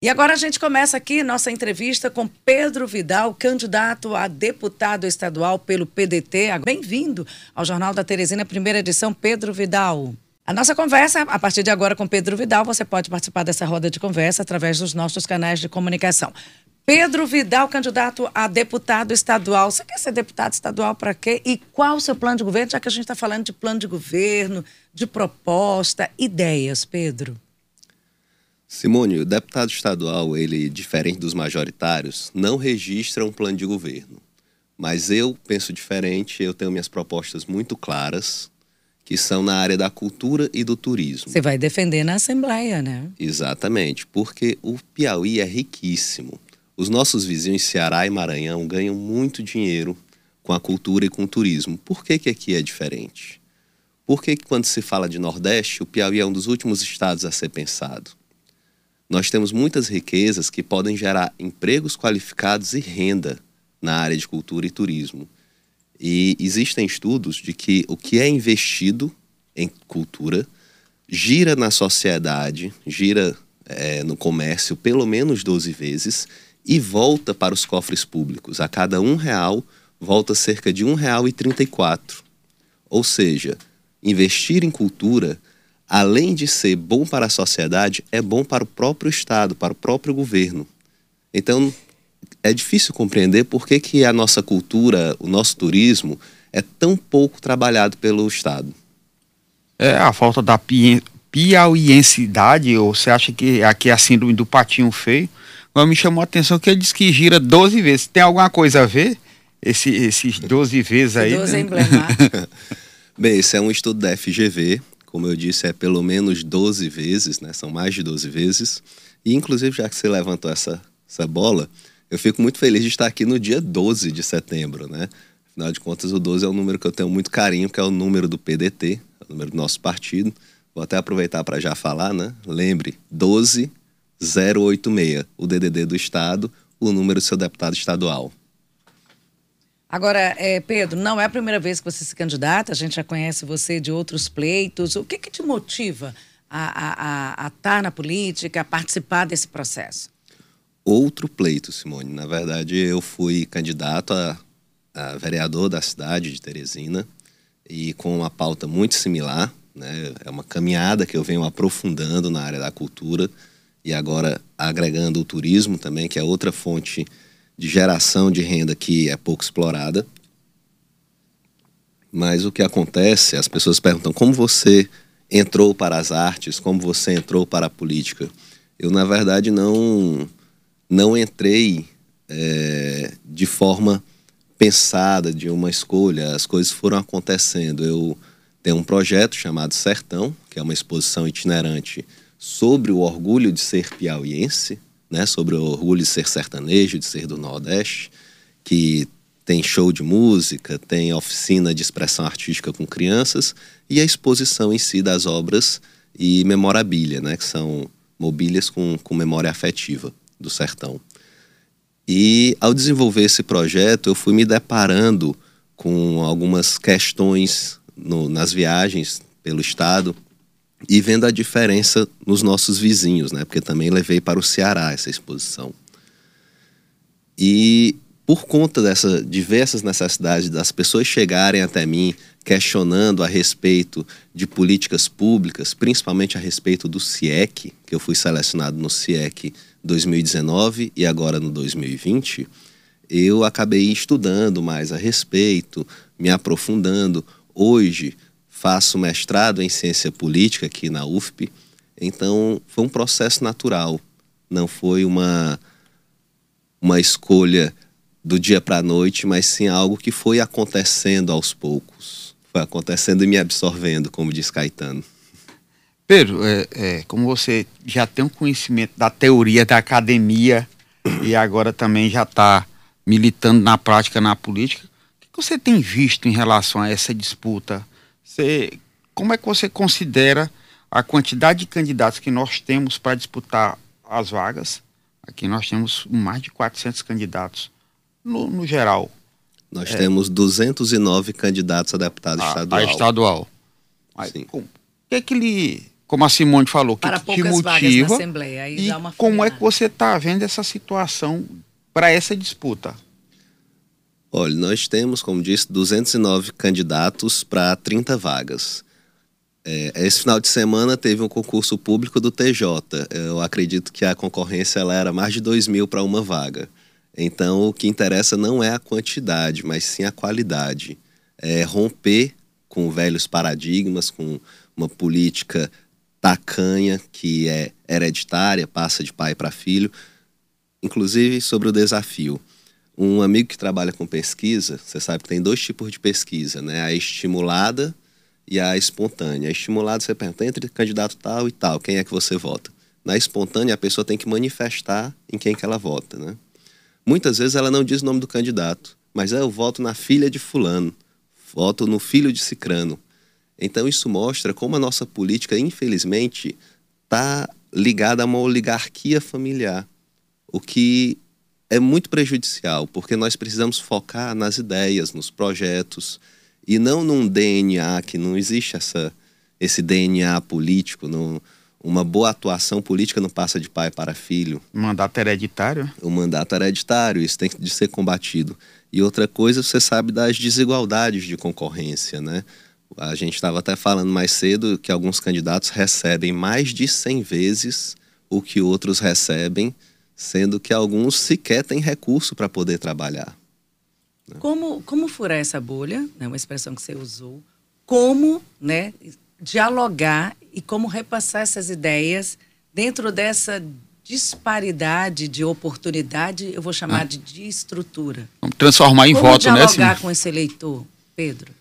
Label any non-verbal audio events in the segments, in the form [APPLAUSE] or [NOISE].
E agora a gente começa aqui nossa entrevista com Pedro Vidal, candidato a deputado estadual pelo PDT. Bem-vindo ao Jornal da Teresina, primeira edição, Pedro Vidal. A nossa conversa, a partir de agora com Pedro Vidal, você pode participar dessa roda de conversa através dos nossos canais de comunicação. Pedro Vidal, candidato a deputado estadual. Você quer ser deputado estadual para quê? E qual o seu plano de governo? Já que a gente está falando de plano de governo, de proposta, ideias, Pedro. Simone, o deputado estadual, ele, diferente dos majoritários, não registra um plano de governo. Mas eu penso diferente, eu tenho minhas propostas muito claras, que são na área da cultura e do turismo. Você vai defender na Assembleia, né? Exatamente, porque o Piauí é riquíssimo. Os nossos vizinhos Ceará e Maranhão ganham muito dinheiro com a cultura e com o turismo. Por que, que aqui é diferente? Por que, que quando se fala de Nordeste, o Piauí é um dos últimos estados a ser pensado? Nós temos muitas riquezas que podem gerar empregos qualificados e renda na área de cultura e turismo. E existem estudos de que o que é investido em cultura gira na sociedade, gira é, no comércio pelo menos 12 vezes e volta para os cofres públicos. A cada um real, volta cerca de um real e 34. Ou seja, investir em cultura além de ser bom para a sociedade, é bom para o próprio Estado, para o próprio governo. Então, é difícil compreender por que, que a nossa cultura, o nosso turismo, é tão pouco trabalhado pelo Estado. É a falta da pi piauiensidade, ou você acha que aqui é a síndrome do patinho feio? Mas me chamou a atenção que ele diz que gira 12 vezes. Tem alguma coisa a ver? Esse, esses 12 vezes aí? 12 né? emblemáticos. [LAUGHS] Bem, esse é um estudo da FGV, como eu disse, é pelo menos 12 vezes, né? São mais de 12 vezes. E, inclusive, já que você levantou essa, essa bola, eu fico muito feliz de estar aqui no dia 12 de setembro, né? Afinal de contas, o 12 é um número que eu tenho muito carinho, que é o número do PDT, é o número do nosso partido. Vou até aproveitar para já falar, né? Lembre, 12086, o DDD do Estado, o número do seu deputado estadual. Agora, é, Pedro, não é a primeira vez que você se candidata, a gente já conhece você de outros pleitos. O que, que te motiva a, a, a, estar na política, a participar desse processo? Outro pleito, Simone. Na verdade, eu fui candidato a, a vereador da cidade de Teresina e com uma pauta muito similar. Né? É uma caminhada que eu venho aprofundando na área da cultura e agora agregando o turismo também, que é outra fonte de geração de renda que é pouco explorada. Mas o que acontece, as pessoas perguntam como você entrou para as artes, como você entrou para a política. Eu, na verdade, não, não entrei é, de forma pensada, de uma escolha. As coisas foram acontecendo. Eu tenho um projeto chamado Sertão, que é uma exposição itinerante sobre o orgulho de ser piauiense, né, sobre o orgulho de ser sertanejo, de ser do Nordeste, que tem show de música, tem oficina de expressão artística com crianças e a exposição em si das obras e memorabilia, né, que são mobílias com, com memória afetiva do sertão. E ao desenvolver esse projeto, eu fui me deparando com algumas questões no, nas viagens pelo estado e vendo a diferença nos nossos vizinhos, né? Porque também levei para o Ceará essa exposição. E por conta dessas diversas necessidades das pessoas chegarem até mim questionando a respeito de políticas públicas, principalmente a respeito do CIEC, que eu fui selecionado no CIEC 2019 e agora no 2020, eu acabei estudando mais a respeito, me aprofundando. Hoje, faço mestrado em ciência política aqui na UFP, então foi um processo natural, não foi uma, uma escolha do dia para a noite, mas sim algo que foi acontecendo aos poucos, foi acontecendo e me absorvendo, como diz Caetano. Pedro, é, é, como você já tem um conhecimento da teoria da academia e agora também já está militando na prática na política, o que você tem visto em relação a essa disputa você, como é que você considera a quantidade de candidatos que nós temos para disputar as vagas? Aqui nós temos mais de 400 candidatos no, no geral. Nós é, temos 209 candidatos a deputado a, estadual. A estadual. Mas, o que é que lhe como a Simone falou, que Para te poucas vagas na motiva Assembleia. Aí e dá uma como é que você está vendo essa situação para essa disputa? Olha, nós temos, como disse, 209 candidatos para 30 vagas. É, esse final de semana teve um concurso público do TJ. Eu acredito que a concorrência ela era mais de 2 mil para uma vaga. Então, o que interessa não é a quantidade, mas sim a qualidade. É romper com velhos paradigmas, com uma política tacanha que é hereditária, passa de pai para filho. Inclusive, sobre o desafio. Um amigo que trabalha com pesquisa, você sabe que tem dois tipos de pesquisa, né? A estimulada e a espontânea. A estimulada você pergunta entre candidato tal e tal, quem é que você vota? Na espontânea, a pessoa tem que manifestar em quem que ela vota, né? Muitas vezes ela não diz o nome do candidato, mas é, eu voto na filha de fulano, voto no filho de cicrano. Então isso mostra como a nossa política, infelizmente, está ligada a uma oligarquia familiar, o que é muito prejudicial, porque nós precisamos focar nas ideias, nos projetos, e não num DNA que não existe essa, esse DNA político, não, uma boa atuação política não passa de pai para filho. Mandato hereditário? O mandato hereditário, isso tem de ser combatido. E outra coisa, você sabe das desigualdades de concorrência, né? A gente estava até falando mais cedo que alguns candidatos recebem mais de 100 vezes o que outros recebem, sendo que alguns sequer têm recurso para poder trabalhar. Como, como furar essa bolha, né, uma expressão que você usou, como né, dialogar e como repassar essas ideias dentro dessa disparidade de oportunidade, eu vou chamar de, de estrutura. Vamos transformar em como voto, né, dialogar Simone? com esse eleitor, Pedro?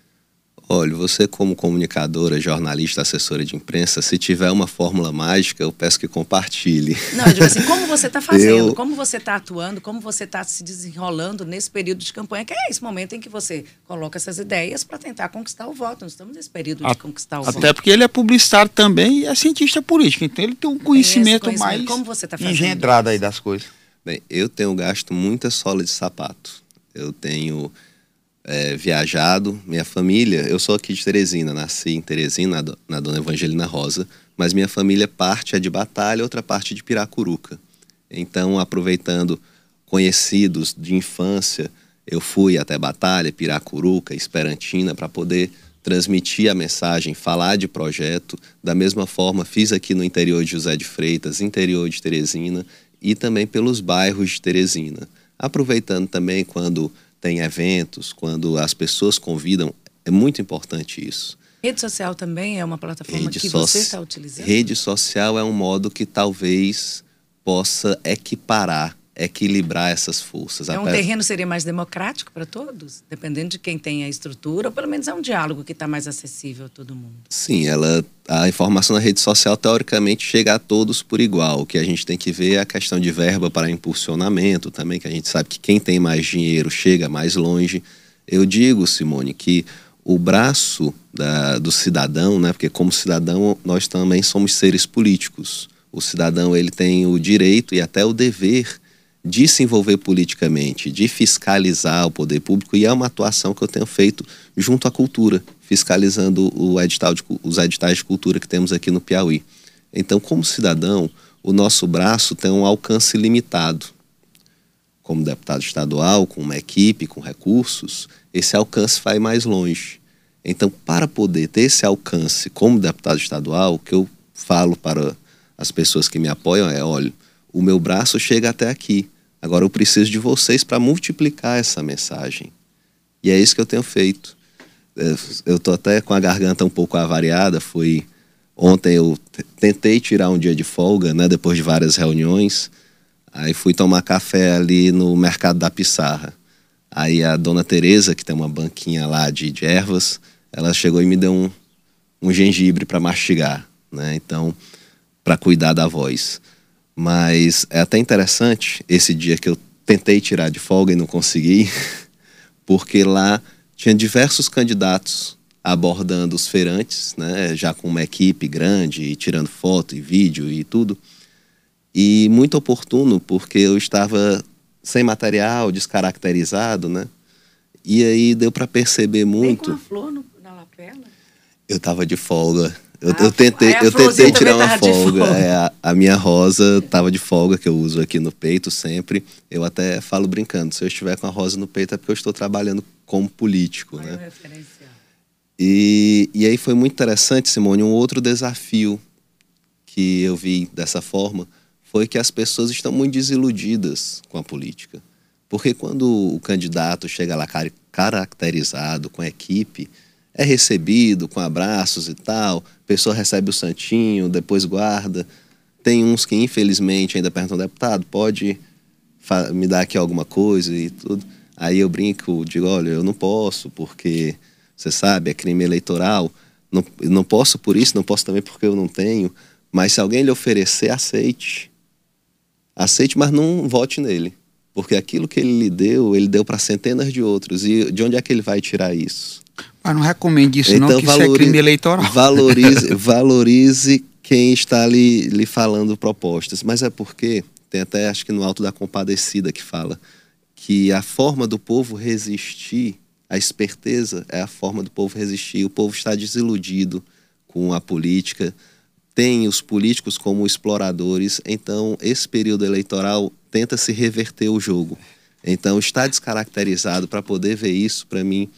Olha, você como comunicadora, jornalista, assessora de imprensa, se tiver uma fórmula mágica, eu peço que compartilhe. Não, eu digo assim, como você está fazendo, Eu- como você está atuando, como você está se desenrolando nesse período de campanha, que é esse momento em que você coloca essas ideias para tentar conquistar o voto. Nós estamos nesse período de A- conquistar o voto. Até porque ele é publicitário também e é cientista político, então ele tem um conhecimento, conhecimento. mais Como você tá fazendo engendrado aí das coisas. Bem, eu tenho gasto muita sola de sapato. Eu tenho é, viajado, minha família, eu sou aqui de Teresina, nasci em Teresina, na, na Dona Evangelina Rosa, mas minha família parte é de Batalha, outra parte de Piracuruca. Então, aproveitando conhecidos de infância, eu fui até Batalha, Piracuruca, Esperantina, para poder transmitir a mensagem, falar de projeto. Da mesma forma, fiz aqui no interior de José de Freitas, interior de Teresina e também pelos bairros de Teresina. Aproveitando também quando tem eventos, quando as pessoas convidam, é muito importante isso. Rede social também é uma plataforma Rede, que você está utilizando? rede social é um modo que talvez possa equiparar, equilibrar essas forças. É um terreno seria mais democrático para todos, dependendo de quem tem a estrutura, ou pelo menos é um diálogo que está mais acessível a todo mundo. Sim, ela, a informação na rede social teoricamente chega a todos por igual. O que a gente tem que ver é a questão de verba para impulsionamento também, que a gente sabe que quem tem mais dinheiro chega mais longe. Eu digo, Simone, que o braço da- do cidadão, né, porque como cidadão nós também somos seres políticos. O cidadão ele tem o direito e até o dever de se envolver politicamente, de fiscalizar o poder público, e é uma atuação que eu tenho feito junto à cultura, fiscalizando o edital de os editais de cultura que temos aqui no Piauí. Então, como cidadão, o nosso braço tem um alcance limitado. Como deputado estadual, com uma equipe, com recursos, esse alcance vai mais longe. Então, para poder ter esse alcance como deputado estadual, o que eu falo para as pessoas que me apoiam é: olha, o meu braço chega até aqui. Agora eu preciso de vocês para multiplicar essa mensagem. E é isso que eu tenho feito. É, Eu tô até com a garganta um pouco avariada. Foi ontem eu tentei tirar um dia de folga, né, depois de várias reuniões. Aí fui tomar café ali no mercado da Pissarra. Aí a dona Teresa, que tem uma banquinha lá de, de ervas, ela chegou e me deu um, um gengibre para mastigar, né? Então, para cuidar da voz. Mas é até interessante esse dia que eu tentei tirar de folga e não consegui, [LAUGHS] porque lá tinha diversos candidatos abordando os feirantes, né, já com uma equipe grande, e tirando foto e vídeo e tudo. E muito oportuno, porque eu estava sem material, descaracterizado, né? E aí deu para perceber Vem com muito. a flor no- na lapela. Eu estava de folga Eu, eu Ah, tentei, aí a eu tentei tirar uma folga. folga. É, a, a minha rosa tava de folga, que eu uso aqui no peito sempre. Eu até falo brincando, se eu estiver com a rosa no peito é porque eu estou trabalhando como político, Olha né? E, e aí foi muito interessante, Simone, um outro desafio que eu vi dessa forma foi que as pessoas estão muito desiludidas com a política. Porque quando o candidato chega lá caracterizado com a equipe, é recebido com abraços e tal, a pessoa recebe o santinho, depois guarda. Tem uns que infelizmente ainda perguntam, deputado, pode me dar aqui alguma coisa e tudo. Aí eu brinco, digo, olha, eu não posso, porque você sabe, é crime eleitoral. Não, não posso por isso, não posso também porque eu não tenho. Mas se alguém lhe oferecer, aceite. Aceite, mas não vote nele. Porque aquilo que ele lhe deu, ele deu para centenas de outros. E de onde é que ele vai tirar isso? Mas não recomende isso não, que isso é crime eleitoral. Valorize, [LAUGHS] valorize quem está lhe, lhe falando propostas. Mas é porque, tem até acho que no Alto da Compadecida que fala, que a forma do povo resistir, a esperteza é a forma do povo resistir. O povo está desiludido com a política, tem os políticos como exploradores, então esse período eleitoral tenta se reverter o jogo. Então está descaracterizado para poder ver isso, para mim,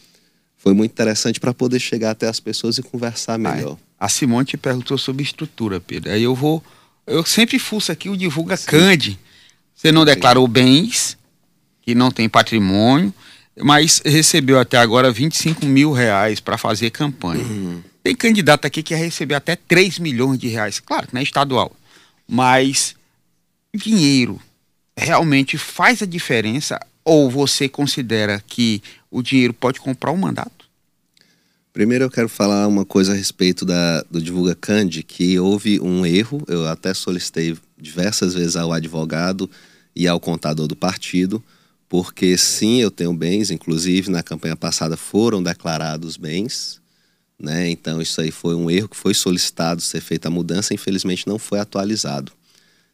foi muito interessante para poder chegar até as pessoas e conversar melhor. A Simone te perguntou sobre estrutura, Pedro. Aí eu vou. Eu sempre fuço aqui o Divulga Cande. Você não declarou bens, que não tem patrimônio, mas recebeu até agora 25 mil reais para fazer campanha. Tem candidato aqui que ia receber até 3 milhões de reais. Claro que não é estadual. Mas dinheiro realmente faz a diferença? Ou você considera que o dinheiro pode comprar um mandato? Primeiro eu quero falar uma coisa a respeito da, do Divulga Cande, que houve um erro, eu até solicitei diversas vezes ao advogado e ao contador do partido, porque sim, eu tenho bens, inclusive na campanha passada foram declarados bens, né? Então isso aí foi um erro que foi solicitado ser feita a mudança, infelizmente não foi atualizado.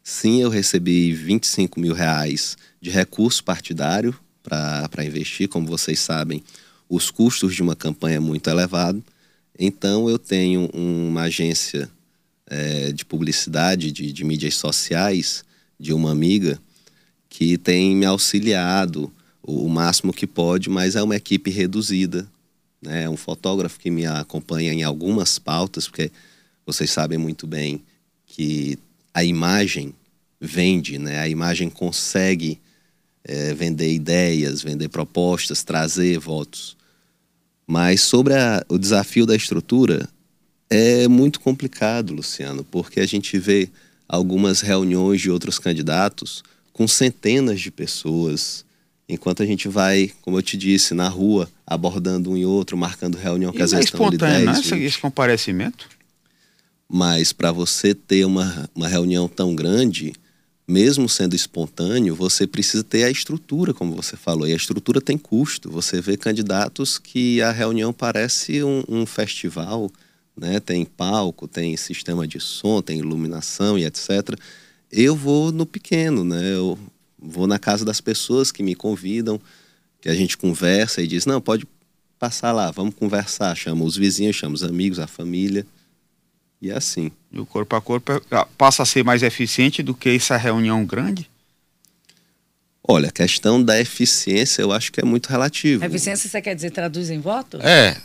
Sim, eu recebi 25 mil reais de recurso partidário para investir, como vocês sabem, os custos de uma campanha é muito elevado. Então eu tenho uma agência eh, de publicidade, de, de mídias sociais, de uma amiga, que tem me auxiliado o, o máximo que pode, mas é uma equipe reduzida. Né? É um fotógrafo que me acompanha em algumas pautas, porque vocês sabem muito bem que a imagem vende, né? A imagem consegue é, vender ideias, vender propostas, trazer votos. Mas sobre a, o desafio da estrutura é muito complicado, Luciano, porque a gente vê algumas reuniões de outros candidatos com centenas de pessoas, enquanto a gente vai, como eu te disse, na rua abordando um e outro, marcando reunião que E às vezes estão espontâneo, 10, não é esse, 20. esse comparecimento? Mas para você ter uma, uma reunião tão grande, mesmo sendo espontâneo, você precisa ter a estrutura, como você falou. E a estrutura tem custo. Você vê candidatos que a reunião parece um, um festival, né? Tem palco, tem sistema de som, tem iluminação e etc. Eu vou no pequeno, né? Eu vou na casa das pessoas que me convidam, que a gente conversa e diz, não, pode passar lá, vamos conversar. Chama os vizinhos, chama os amigos, a família. E é assim. E o corpo a corpo é- ah, passa a ser mais eficiente do que essa reunião grande? Olha, a questão da eficiência eu acho que é muito relativo. Eficiência, você quer dizer, traduz em voto? É,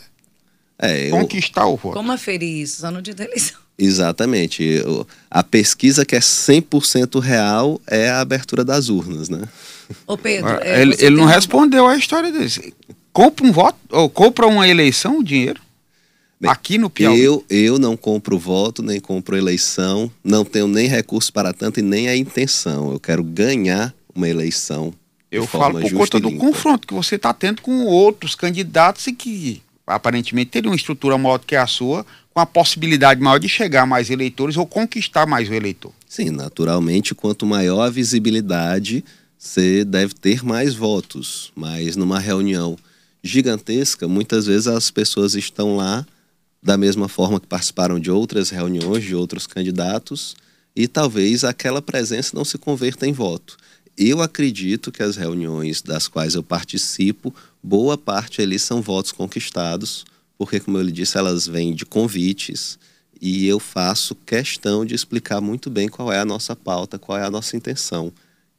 É, eu- conquistar o voto. Como aferir isso? Só no dia da eleição. [LAUGHS] exatamente. Eu- a pesquisa que é 100% real é a abertura das urnas, né? Ô, Pedro. Ah, é, ele ele não um- respondeu a história desse. Compra um voto, ou compra uma eleição, o dinheiro. Bem, Aqui no Piauí. Eu, eu não compro voto, nem compro eleição, não tenho nem recurso para tanto e nem a intenção. Eu quero ganhar uma eleição. de Eu falo por conta do confronto que você está tendo com outros candidatos e que aparentemente teriam uma estrutura maior do que a sua, com a possibilidade maior de chegar a mais eleitores ou conquistar mais o eleitor. Sim, naturalmente, quanto maior a visibilidade, você deve ter mais votos. Mas numa reunião gigantesca, muitas vezes as pessoas estão lá da mesma forma que participaram de outras reuniões de outros candidatos e talvez aquela presença não se converta em voto. Eu acredito que as reuniões das quais eu participo, boa parte ali são votos conquistados, porque, como eu lhe disse, elas vêm de convites e eu faço questão de explicar muito bem qual é a nossa pauta, qual é a nossa intenção.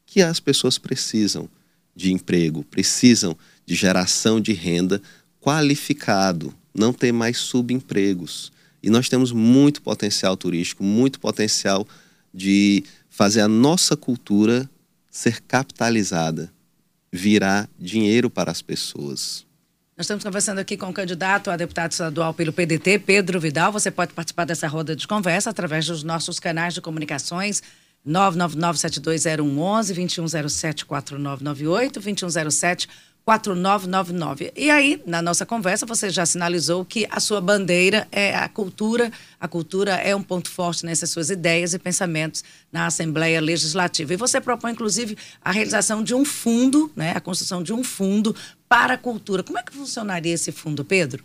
Que as pessoas precisam de emprego, precisam de geração de renda qualificado, não ter mais subempregos. E nós temos muito potencial turístico, muito potencial de fazer a nossa cultura ser capitalizada, virar dinheiro para as pessoas. Nós estamos conversando aqui com o candidato a deputado estadual pelo PDT, Pedro Vidal. Você pode participar dessa roda de conversa através dos nossos canais de comunicações 999-720111, 2107-4998, 2107 4999. E aí, na nossa conversa, você já sinalizou que a sua bandeira é a cultura. A cultura é um ponto forte nessas suas ideias e pensamentos na Assembleia Legislativa. E você propõe, inclusive, a realização de um fundo, né, a construção de um fundo para a cultura. Como é que funcionaria esse fundo, Pedro?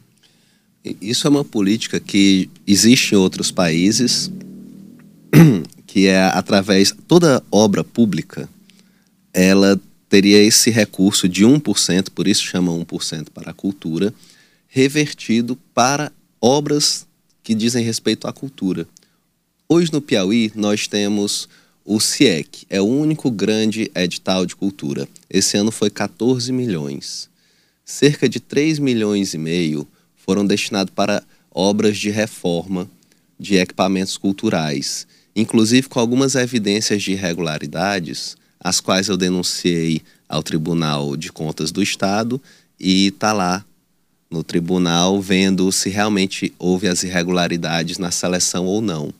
Isso é uma política que existe em outros países, [CLEARS THROAT] que é através toda obra pública, ela teria esse recurso de 1%, por isso chama 1% para a cultura, revertido para obras que dizem respeito à cultura. Hoje no Piauí nós temos o CIEC, é o único grande edital de cultura. Esse ano foi 14 milhões. Cerca de 3 milhões e meio foram destinados para obras de reforma de equipamentos culturais, inclusive com algumas evidências de irregularidades as quais eu denunciei ao Tribunal de Contas do Estado e está lá no tribunal vendo se realmente houve as irregularidades na seleção ou não.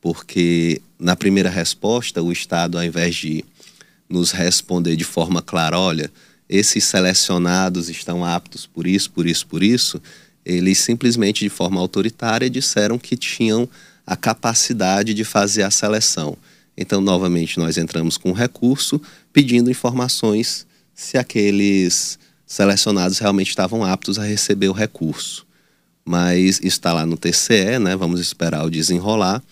Porque na primeira resposta, o Estado, ao invés de nos responder de forma clara, olha, esses selecionados estão aptos por isso, por isso, por isso, eles simplesmente de forma autoritária disseram que tinham a capacidade de fazer a seleção. Então, novamente, nós entramos com recurso pedindo informações se aqueles selecionados realmente estavam aptos a receber o recurso. Mas está lá no TCE, né? Vamos esperar o desenrolar.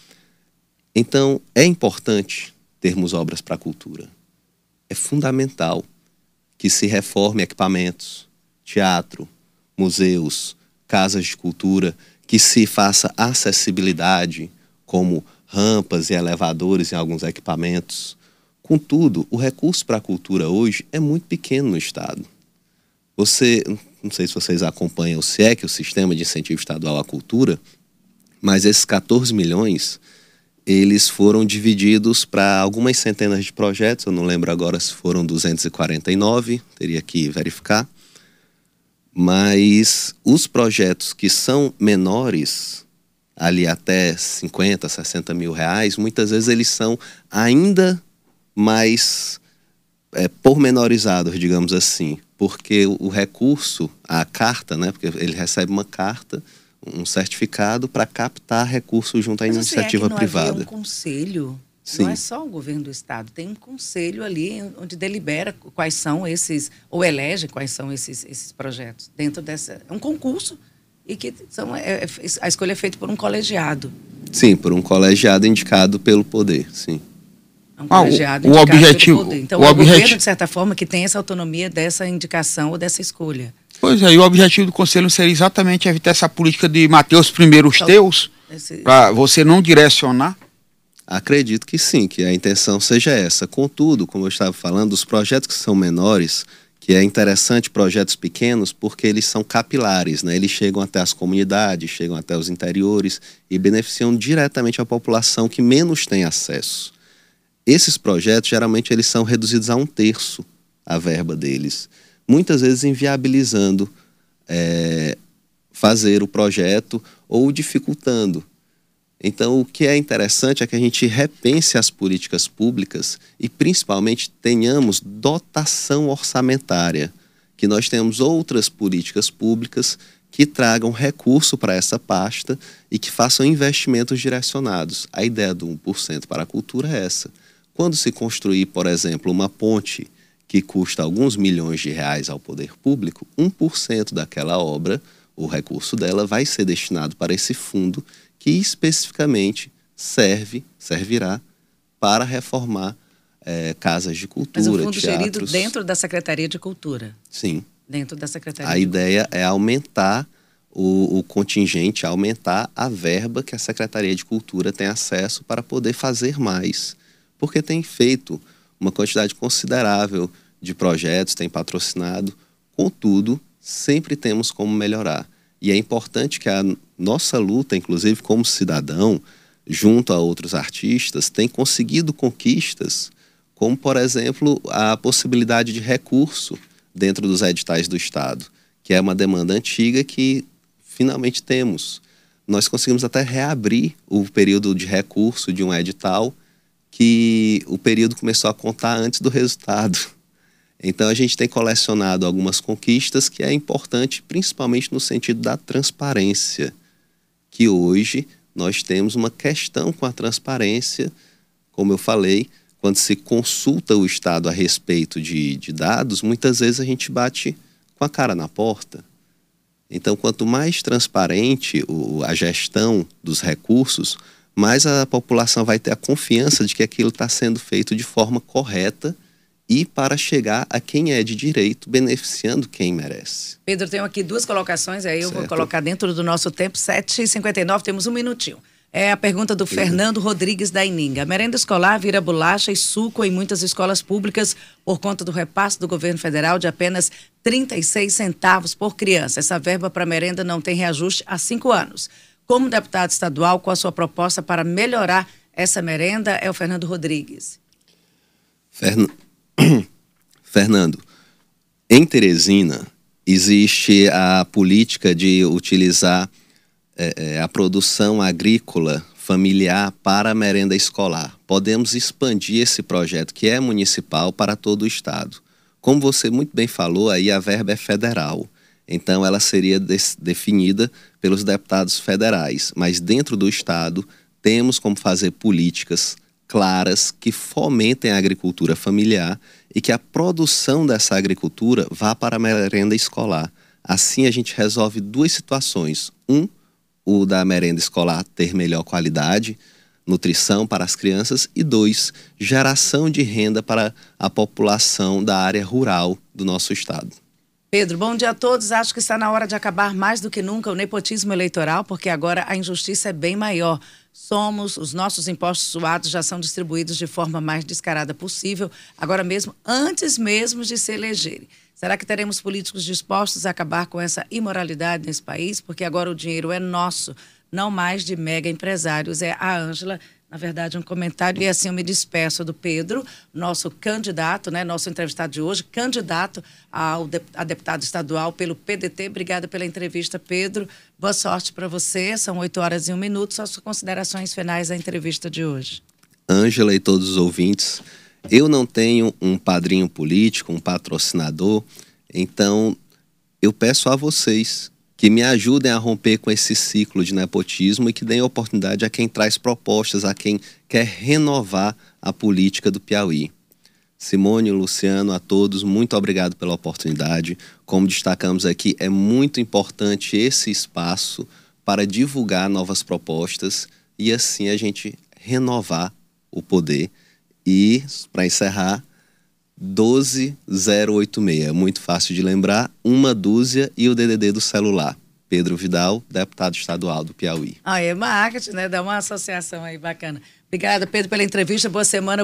Então, é importante termos obras para a cultura. É fundamental que se reforme equipamentos, teatro, museus, casas de cultura, que se faça acessibilidade, como rampas e elevadores em alguns equipamentos. Contudo, o recurso para a cultura hoje é muito pequeno no Estado. Você, não sei se vocês acompanham o SIEC, o Sistema de Incentivo Estadual à Cultura, mas esses 14 milhões, eles foram divididos para algumas centenas de projetos, eu não lembro agora se foram 249, teria que verificar. Mas os projetos que são menores, ali até 50, 60 mil reais, muitas vezes eles são ainda mais é, pormenorizados, digamos assim, porque o, recurso, a carta, né, porque ele recebe uma carta, um certificado para captar recursos junto à Mas iniciativa é que não privada. um conselho. Sim. Não é só o governo do estado, tem um conselho ali onde delibera quais são esses, ou elege quais são esses, esses projetos. Dentro dessa. É um concurso e que são, é, é, a escolha é feita por um colegiado. Sim, por um colegiado indicado pelo poder, sim. É um colegiado ah, o, o objetivo, pelo poder. Então, o, o objetivo, governo, de certa forma, que tem essa autonomia dessa indicação ou dessa escolha. Pois é, e o objetivo do Conselho seria exatamente evitar essa política de Mateus primeiro os então, teus, esse... para você não direcionar? Acredito que sim, que a intenção seja essa. Contudo, como eu estava falando, os projetos que são menores, que é interessante projetos pequenos porque eles são capilares, né? Eles chegam até as comunidades, chegam até os interiores e beneficiam diretamente a população que menos tem acesso. Esses projetos geralmente eles são reduzidos a um terço a verba deles, muitas vezes inviabilizando é, fazer o projeto ou dificultando. Então, o que é interessante é que a gente repense as políticas públicas e, principalmente, tenhamos dotação orçamentária, que nós tenhamos outras políticas públicas que tragam recurso para essa pasta e que façam investimentos direcionados. A ideia do 1% para a cultura é essa. Quando se construir, por exemplo, uma ponte que custa alguns milhões de reais ao poder público, 1% daquela obra, o recurso dela vai ser destinado para esse fundo que especificamente serve, servirá para reformar é, casas de cultura, Mas o fundo teatros. gerido dentro da Secretaria de Cultura. Sim. Dentro da Secretaria. A ideia é aumentar o, o, contingente, aumentar a verba que a Secretaria de Cultura tem acesso para poder fazer mais. Porque tem feito uma quantidade considerável de projetos, tem patrocinado, contudo, sempre temos como melhorar. E é importante que a nossa luta, inclusive como cidadão, junto a outros artistas, tem conseguido conquistas, como, por exemplo, a possibilidade de recurso dentro dos editais do Estado, que é uma demanda antiga que finalmente temos. Nós conseguimos até reabrir o período de recurso de um edital que o período começou a contar antes do resultado. Então a gente tem colecionado algumas conquistas que é importante, principalmente no sentido da transparência, que hoje nós temos uma questão com a transparência, como eu falei, quando se consulta o Estado a respeito de, de dados, muitas vezes a gente bate com a cara na porta. Então, quanto mais transparente o, a gestão dos recursos, mais a população vai ter a confiança de que aquilo está sendo feito de forma correta e para chegar a quem é de direito, beneficiando quem merece. Pedro, tenho aqui duas colocações, aí eu certo. vou colocar dentro do nosso tempo, 7h59, temos um minutinho. É a pergunta do Fernando Rodrigues da Ininga. Merenda escolar vira bolacha e suco em muitas escolas públicas por conta do repasse do governo federal de apenas 36 centavos por criança. Essa verba para merenda não tem reajuste há cinco anos. Como deputado estadual, qual a sua proposta para melhorar essa merenda? É o Fernando Rodrigues. Fern... Fernando, em Teresina existe a política de utilizar é, é, a produção agrícola familiar para a merenda escolar. Podemos expandir esse projeto, que é municipal, para todo o estado. Como você muito bem falou, aí a verba é federal. Então, ela seria definida pelos deputados federais. Mas, dentro do estado, temos como fazer políticas claras que fomentem a agricultura familiar e que a produção dessa agricultura vá para a merenda escolar. Assim, a gente resolve duas situações. Um, o da merenda escolar ter melhor qualidade, nutrição para as crianças, e dois, geração de renda para a população da área rural do nosso estado. Pedro, bom dia a todos. Acho que está na hora de acabar mais do que nunca o nepotismo eleitoral, porque agora a injustiça é bem maior. Somos, os nossos impostos suados já são distribuídos de forma mais descarada possível, agora mesmo, antes mesmo de se elegerem. Será que teremos políticos dispostos a acabar com essa imoralidade nesse país? Porque agora o dinheiro é nosso, não mais de mega empresários. É a Ângela, na verdade, um comentário. E assim eu me despeço do Pedro, nosso candidato, né, nosso entrevistado de hoje, candidato ao de, a deputado estadual pelo PDT. Obrigada pela entrevista, Pedro. Boa sorte para você. São oito horas e um minuto. Suas considerações finais da entrevista de hoje. Ângela e todos os ouvintes. Eu não tenho um padrinho político, um patrocinador, então eu peço a vocês que me ajudem a romper com esse ciclo de nepotismo e que deem oportunidade a quem traz propostas, a quem quer renovar a política do Piauí. Simone, Luciano, a todos, muito obrigado pela oportunidade. Como destacamos aqui, é muito importante esse espaço para divulgar novas propostas e assim a gente renovar o poder e, para encerrar, 12086. Muito fácil de lembrar, uma dúzia e o DDD do celular. Pedro Vidal, deputado estadual do Piauí. Ah, é marketing, né? Dá uma associação aí bacana. Obrigada, Pedro, pela entrevista. Boa semana.